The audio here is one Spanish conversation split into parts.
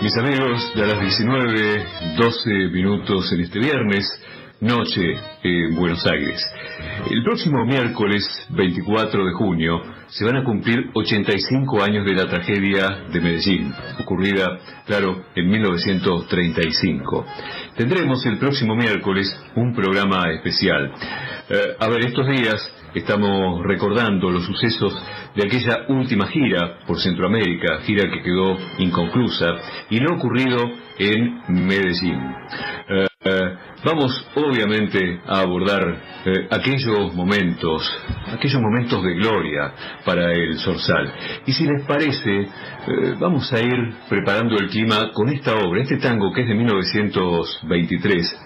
Mis amigos, de las 19, 12 minutos en este viernes, noche en Buenos Aires. El próximo miércoles 24 de junio se van a cumplir 85 años de la tragedia de Medellín, ocurrida, claro, en 1935. Tendremos el próximo miércoles un programa especial. Eh, a ver, estos días estamos recordando los sucesos de aquella última gira por Centroamérica, gira que quedó inconclusa, y lo ocurrido en Medellín. Eh, eh, vamos obviamente a abordar eh, aquellos momentos, aquellos momentos de gloria para el Sorsal. Y si les parece, vamos a ir preparando el clima con esta obra, este tango que es de 1923,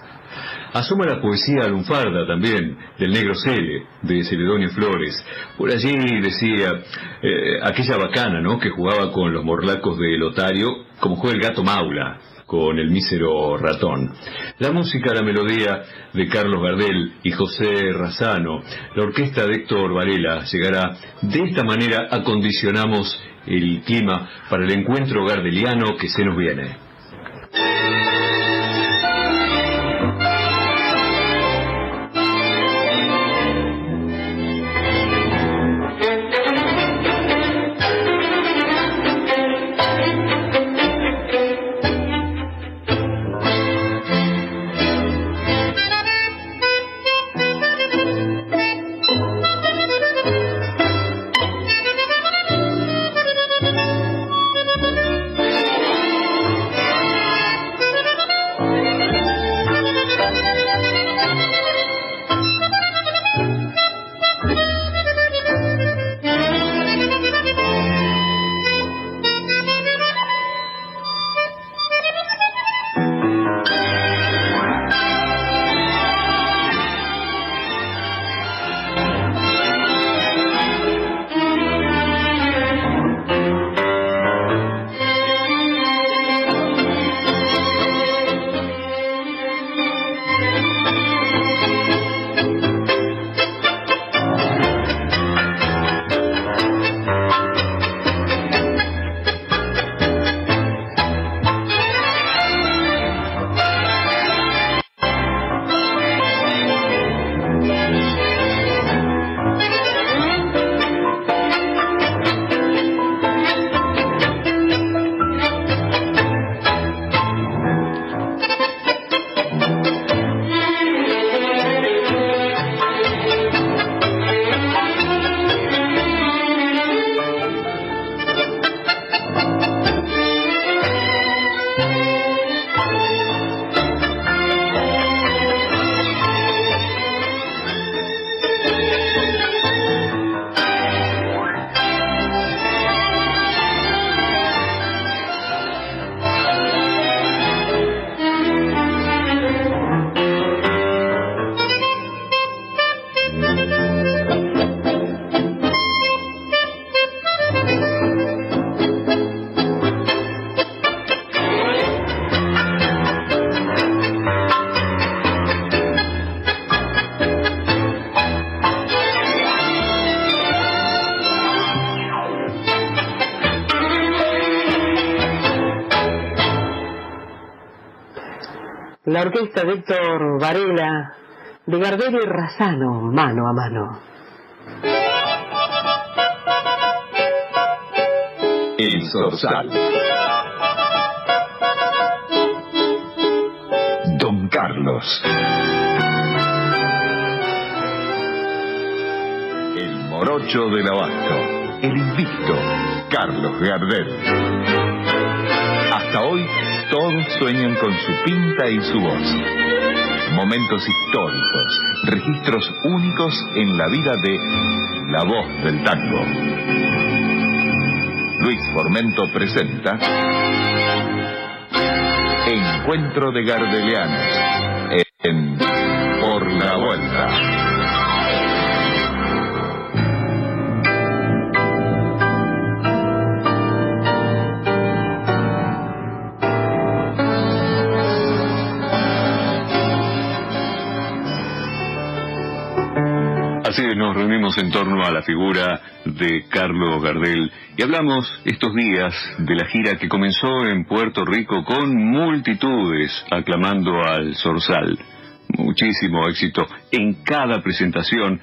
Asoma la poesía lunfarda también, del negro Cele, de Celedonio Flores. Por allí decía eh, aquella bacana, ¿no?, que jugaba con los morlacos de Lotario, como juega el gato Maula con el mísero ratón. La música, la melodía de Carlos Gardel y José Razano, la orquesta de Héctor Varela llegará. De esta manera acondicionamos el clima para el encuentro gardeliano que se nos viene. Orquesta de Héctor Varela, de Gardel y Razano, mano a mano. El Sorsal. Don Carlos. El morocho del abasto. El invicto. Carlos Gardel. Hasta hoy todos sueñan con su pinta y su voz. Momentos históricos, registros únicos en la vida de la voz del tango. Luis Formento presenta Encuentro de Gardelianos nos reunimos en torno a la figura de Carlos Gardel y hablamos estos días de la gira que comenzó en Puerto Rico con multitudes aclamando al Zorzal. Muchísimo éxito en cada presentación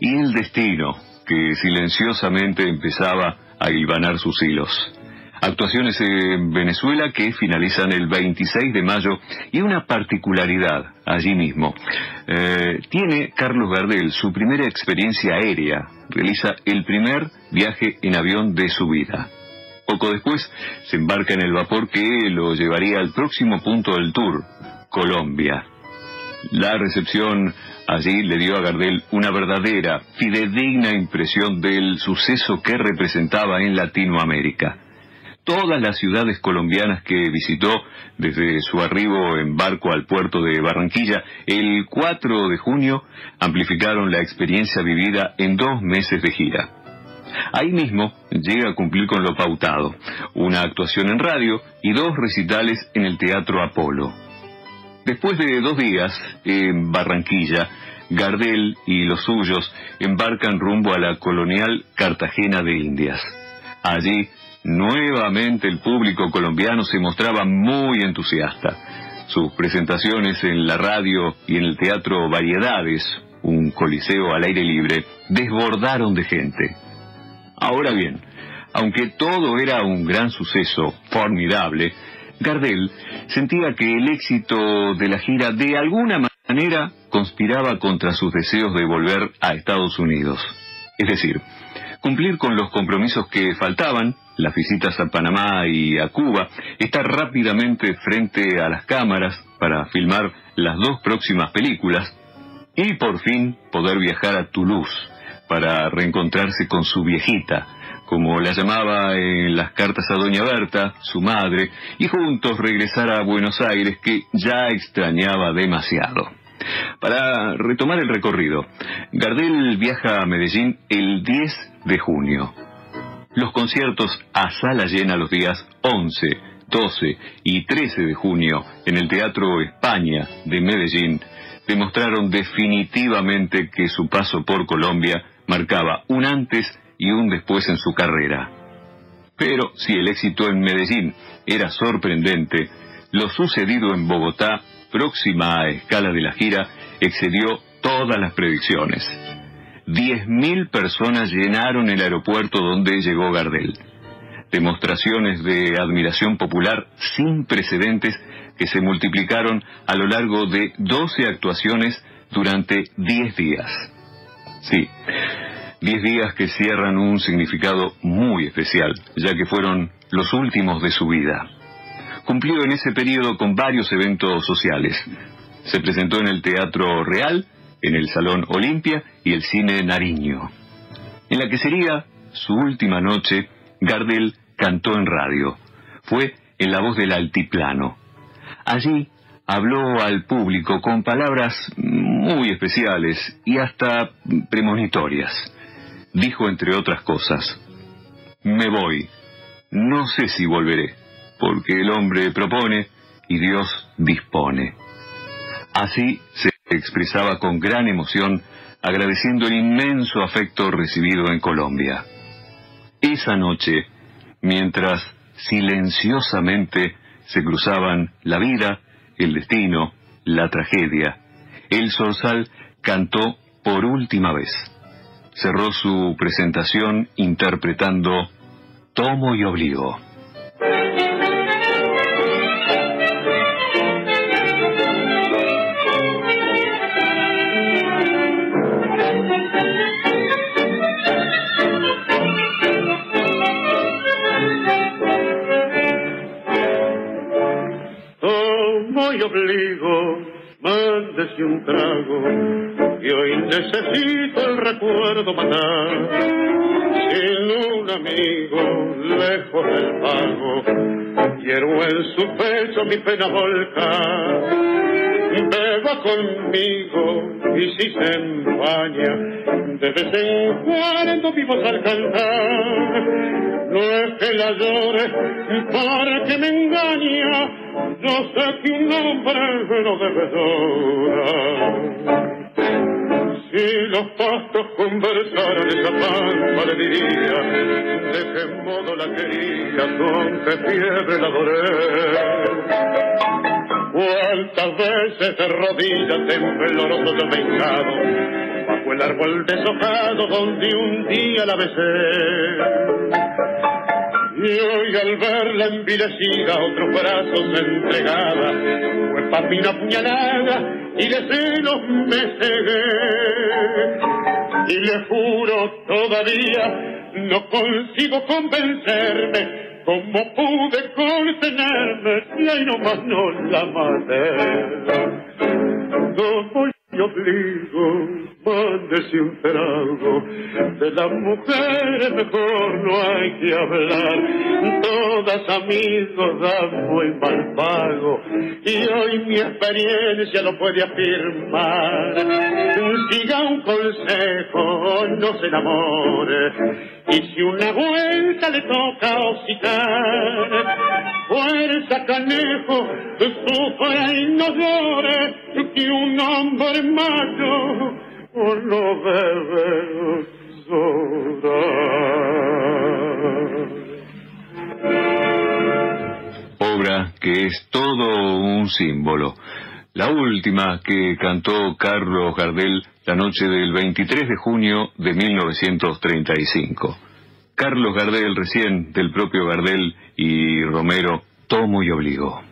y el destino que silenciosamente empezaba a hilvanar sus hilos actuaciones en Venezuela que finalizan el 26 de mayo y una particularidad allí mismo. Eh, tiene Carlos Gardel su primera experiencia aérea, realiza el primer viaje en avión de su vida. Poco después se embarca en el vapor que lo llevaría al próximo punto del tour, Colombia. La recepción allí le dio a Gardel una verdadera, fidedigna impresión del suceso que representaba en Latinoamérica todas las ciudades colombianas que visitó desde su arribo en barco al puerto de Barranquilla el 4 de junio amplificaron la experiencia vivida en dos meses de gira. Ahí mismo llega a cumplir con lo pautado, una actuación en radio y dos recitales en el Teatro Apolo. Después de dos días en Barranquilla, Gardel y los suyos embarcan rumbo a la colonial Cartagena de Indias. Allí Nuevamente el público colombiano se mostraba muy entusiasta. Sus presentaciones en la radio y en el teatro Variedades, un coliseo al aire libre, desbordaron de gente. Ahora bien, aunque todo era un gran suceso, formidable, Gardel sentía que el éxito de la gira de alguna manera conspiraba contra sus deseos de volver a Estados Unidos. Es decir, cumplir con los compromisos que faltaban las visitas a Panamá y a Cuba, estar rápidamente frente a las cámaras para filmar las dos próximas películas y por fin poder viajar a Toulouse para reencontrarse con su viejita, como la llamaba en las cartas a Doña Berta, su madre, y juntos regresar a Buenos Aires que ya extrañaba demasiado. Para retomar el recorrido, Gardel viaja a Medellín el 10 de junio los conciertos a sala llena los días 11, 12 y 13 de junio en el Teatro España de Medellín demostraron definitivamente que su paso por Colombia marcaba un antes y un después en su carrera. Pero si el éxito en Medellín era sorprendente, lo sucedido en Bogotá, próxima a escala de la gira, excedió todas las predicciones. 10.000 personas llenaron el aeropuerto donde llegó Gardel. Demostraciones de admiración popular sin precedentes que se multiplicaron a lo largo de 12 actuaciones durante 10 días. Sí, 10 días que cierran un significado muy especial, ya que fueron los últimos de su vida. Cumplió en ese periodo con varios eventos sociales. Se presentó en el Teatro Real, en el Salón Olimpia y el Cine Nariño. En la que sería su última noche, Gardel cantó en radio. Fue en la voz del altiplano. Allí habló al público con palabras muy especiales y hasta premonitorias. Dijo, entre otras cosas, me voy, no sé si volveré, porque el hombre propone y Dios dispone. Así se expresaba con gran emoción agradeciendo el inmenso afecto recibido en Colombia. Esa noche, mientras silenciosamente se cruzaban la vida, el destino, la tragedia, el Zorzal cantó por última vez. Cerró su presentación interpretando Tomo y Obligo. Obligo, mándese un trago, y hoy necesito el recuerdo matar. Sin un amigo, lejos del pago, quiero en su pecho mi pena volcar. Beba conmigo y si se empaña, de vez en cuando vivos al cantar. No es que la llore para que me engaña, yo sé que un hombre no debe llorar. Si los pastos conversaran esa pampa le diría de qué modo la quería, con fiebre la adoré. Cuántas veces de rodillas tembloroso yo vengado, bajo el árbol deshojado donde un día la besé. Y hoy al verla envilecida, otros brazos entregada, fue papina puñalada y de celos me cegué. Y le juro todavía, no consigo convencerme cómo pude contenerme si ahí nomás no la maté. Voy yo obligo, de las mujeres mejor no hay que hablar, todas amigos dan muy mal pago, y hoy mi experiencia lo puede afirmar. Siga un consejo, no se enamore, y si una vuelta le toca hocicar, fuerza canejo, sufra y no llore, que un hombre hermano no debe Obra que es todo un símbolo. La última que cantó Carlos Gardel la noche del 23 de junio de 1935. Carlos Gardel, recién del propio Gardel y Romero, tomo y obligo.